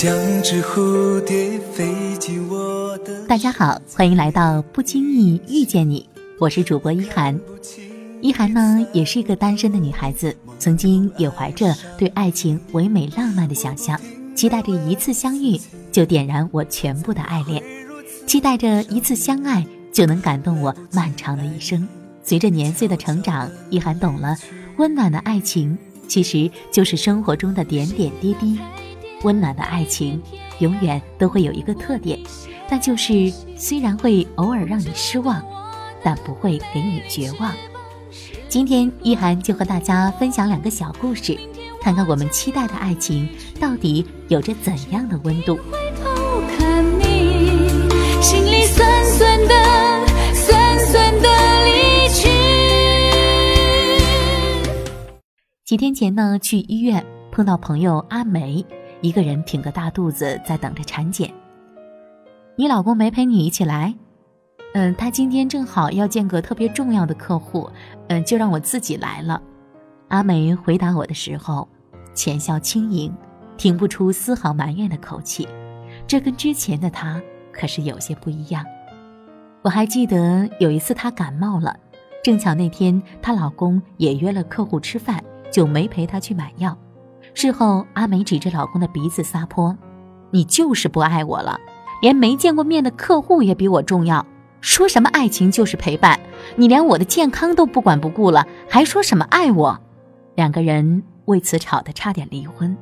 像只蝴蝶飞进我的。大家好，欢迎来到不经意遇见你，我是主播一涵。一涵呢，也是一个单身的女孩子，曾经也怀着对爱情唯美浪漫的想象，期待着一次相遇就点燃我全部的爱恋，期待着一次相爱就能感动我漫长的一生。随着年岁的成长，一涵懂了，温暖的爱情其实就是生活中的点点滴滴。温暖的爱情，永远都会有一个特点，那就是虽然会偶尔让你失望，但不会给你绝望。今天一涵就和大家分享两个小故事，看看我们期待的爱情到底有着怎样的温度。心里酸酸的，酸酸的离去。几天前呢，去医院碰到朋友阿梅。一个人挺个大肚子在等着产检。你老公没陪你一起来？嗯，他今天正好要见个特别重要的客户，嗯，就让我自己来了。阿梅回答我的时候，浅笑轻盈，听不出丝毫埋怨的口气。这跟之前的她可是有些不一样。我还记得有一次她感冒了，正巧那天她老公也约了客户吃饭，就没陪她去买药。事后，阿梅指着老公的鼻子撒泼：“你就是不爱我了，连没见过面的客户也比我重要。说什么爱情就是陪伴，你连我的健康都不管不顾了，还说什么爱我？”两个人为此吵得差点离婚。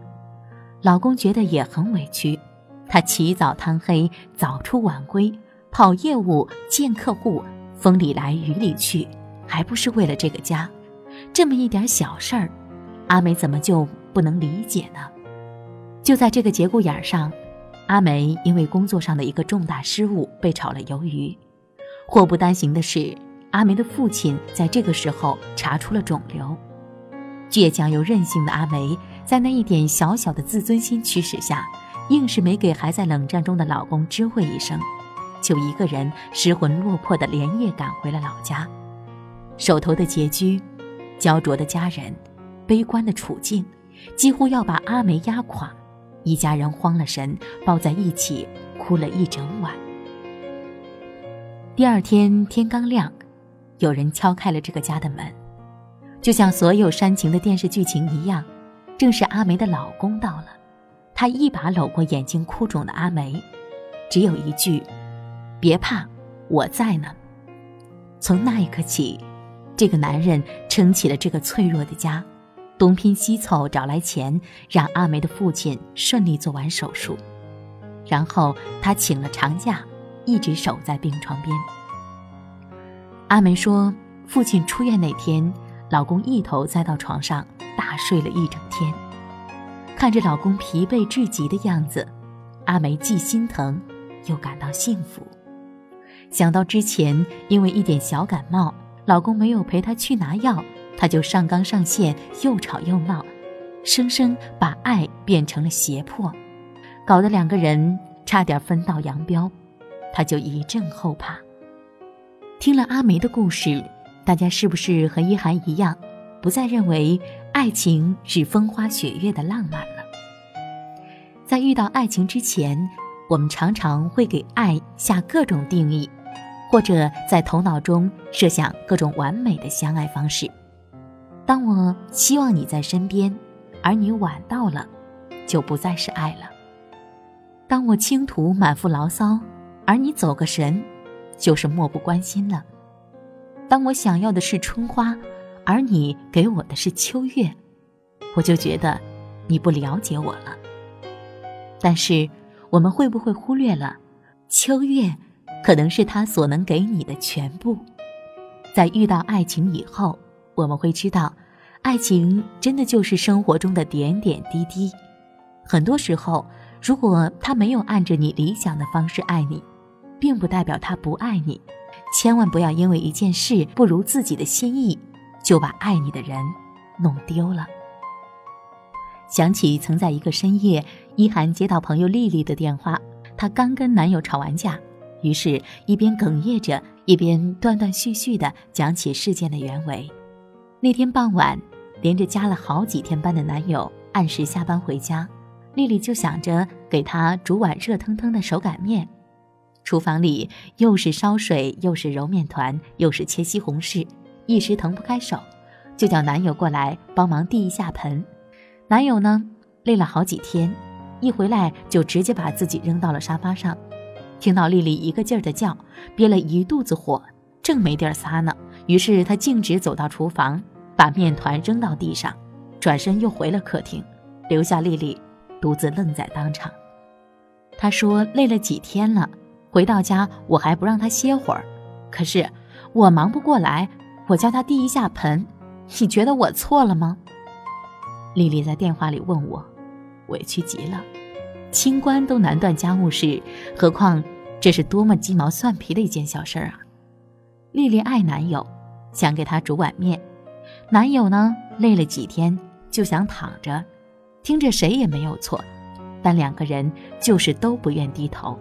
老公觉得也很委屈，他起早贪黑，早出晚归，跑业务、见客户，风里来雨里去，还不是为了这个家？这么一点小事儿，阿梅怎么就……不能理解呢。就在这个节骨眼上，阿梅因为工作上的一个重大失误被炒了鱿鱼。祸不单行的是，阿梅的父亲在这个时候查出了肿瘤。倔强又任性的阿梅，在那一点小小的自尊心驱使下，硬是没给还在冷战中的老公知会一声，就一个人失魂落魄的连夜赶回了老家。手头的拮据，焦灼的家人，悲观的处境。几乎要把阿梅压垮，一家人慌了神，抱在一起哭了一整晚。第二天天刚亮，有人敲开了这个家的门，就像所有煽情的电视剧情一样，正是阿梅的老公到了。他一把搂过眼睛哭肿的阿梅，只有一句：“别怕，我在呢。”从那一刻起，这个男人撑起了这个脆弱的家。东拼西凑找来钱，让阿梅的父亲顺利做完手术，然后他请了长假，一直守在病床边。阿梅说，父亲出院那天，老公一头栽到床上，大睡了一整天。看着老公疲惫至极的样子，阿梅既心疼，又感到幸福。想到之前因为一点小感冒，老公没有陪她去拿药。她就上纲上线，又吵又闹，生生把爱变成了胁迫，搞得两个人差点分道扬镳。他就一阵后怕。听了阿梅的故事，大家是不是和一涵一样，不再认为爱情是风花雪月的浪漫了？在遇到爱情之前，我们常常会给爱下各种定义，或者在头脑中设想各种完美的相爱方式。当我希望你在身边，而你晚到了，就不再是爱了。当我倾吐满腹牢骚，而你走个神，就是漠不关心了。当我想要的是春花，而你给我的是秋月，我就觉得你不了解我了。但是，我们会不会忽略了，秋月可能是他所能给你的全部？在遇到爱情以后。我们会知道，爱情真的就是生活中的点点滴滴。很多时候，如果他没有按着你理想的方式爱你，并不代表他不爱你。千万不要因为一件事不如自己的心意，就把爱你的人弄丢了。想起曾在一个深夜，一涵接到朋友丽丽的电话，她刚跟男友吵完架，于是，一边哽咽着，一边断断续续地讲起事件的原委。那天傍晚，连着加了好几天班的男友按时下班回家，丽丽就想着给他煮碗热腾腾的手擀面。厨房里又是烧水，又是揉面团，又是切西红柿，一时腾不开手，就叫男友过来帮忙递一下盆。男友呢，累了好几天，一回来就直接把自己扔到了沙发上。听到丽丽一个劲儿的叫，憋了一肚子火，正没地儿撒呢，于是他径直走到厨房，把面团扔到地上，转身又回了客厅，留下丽丽独自愣在当场。他说累了几天了，回到家我还不让他歇会儿，可是我忙不过来，我叫他递一下盆，你觉得我错了吗？丽丽在电话里问我，委屈极了。清官都难断家务事，何况这是多么鸡毛蒜皮的一件小事儿啊！丽丽爱男友，想给他煮碗面，男友呢累了几天就想躺着，听着谁也没有错，但两个人就是都不愿低头。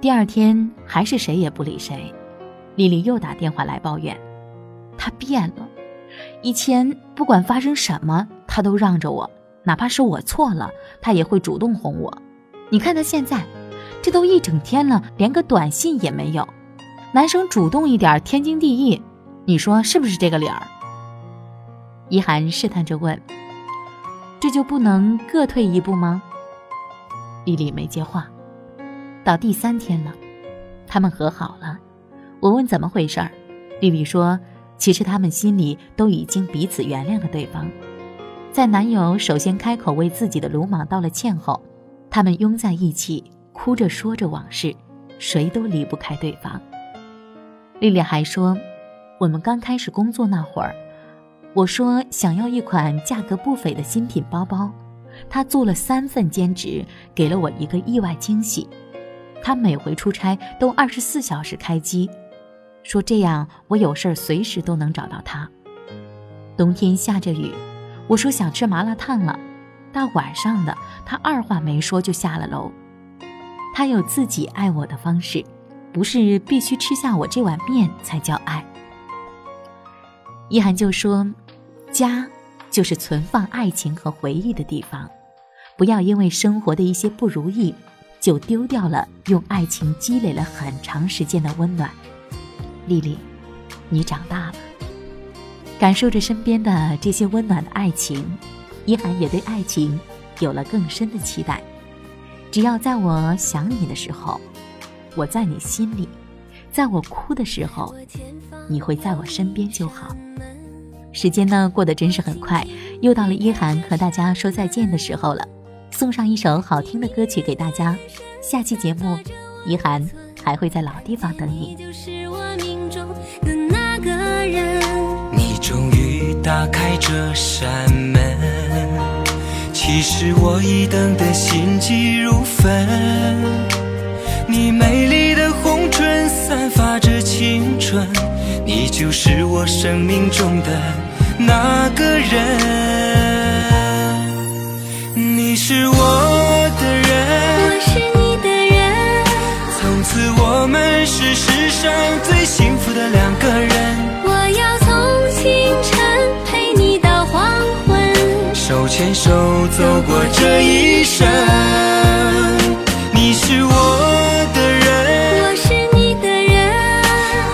第二天还是谁也不理谁，丽丽又打电话来抱怨，他变了，以前不管发生什么，他都让着我。哪怕是我错了，他也会主动哄我。你看他现在，这都一整天了，连个短信也没有。男生主动一点，天经地义。你说是不是这个理儿？一涵试探着问：“这就不能各退一步吗？”丽丽没接话。到第三天了，他们和好了。我问怎么回事儿，丽丽说：“其实他们心里都已经彼此原谅了对方。”在男友首先开口为自己的鲁莽道了歉后，他们拥在一起，哭着说着往事，谁都离不开对方。丽丽还说，我们刚开始工作那会儿，我说想要一款价格不菲的新品包包，他做了三份兼职，给了我一个意外惊喜。他每回出差都二十四小时开机，说这样我有事儿随时都能找到他。冬天下着雨。我说想吃麻辣烫了，大晚上的，他二话没说就下了楼。他有自己爱我的方式，不是必须吃下我这碗面才叫爱。一涵就说：“家就是存放爱情和回忆的地方，不要因为生活的一些不如意，就丢掉了用爱情积累了很长时间的温暖。”丽丽，你长大了。感受着身边的这些温暖的爱情，一涵也对爱情有了更深的期待。只要在我想你的时候，我在你心里；在我哭的时候，你会在我身边就好。时间呢，过得真是很快，又到了一涵和大家说再见的时候了。送上一首好听的歌曲给大家。下期节目，一涵还会在老地方等你。打开这扇门，其实我已等得心急如焚。你美丽的红唇散发着青春，你就是我生命中的那个人。你是我的人，我是你的人，从此我们是世上牵手走过这一生，你是我的人，我是你的人，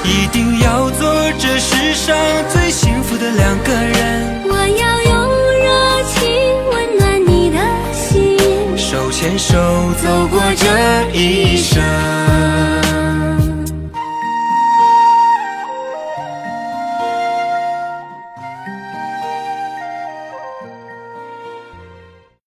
一定要做这世上最幸福的两个人。我要用热情温暖你的心，手牵手走过这一生。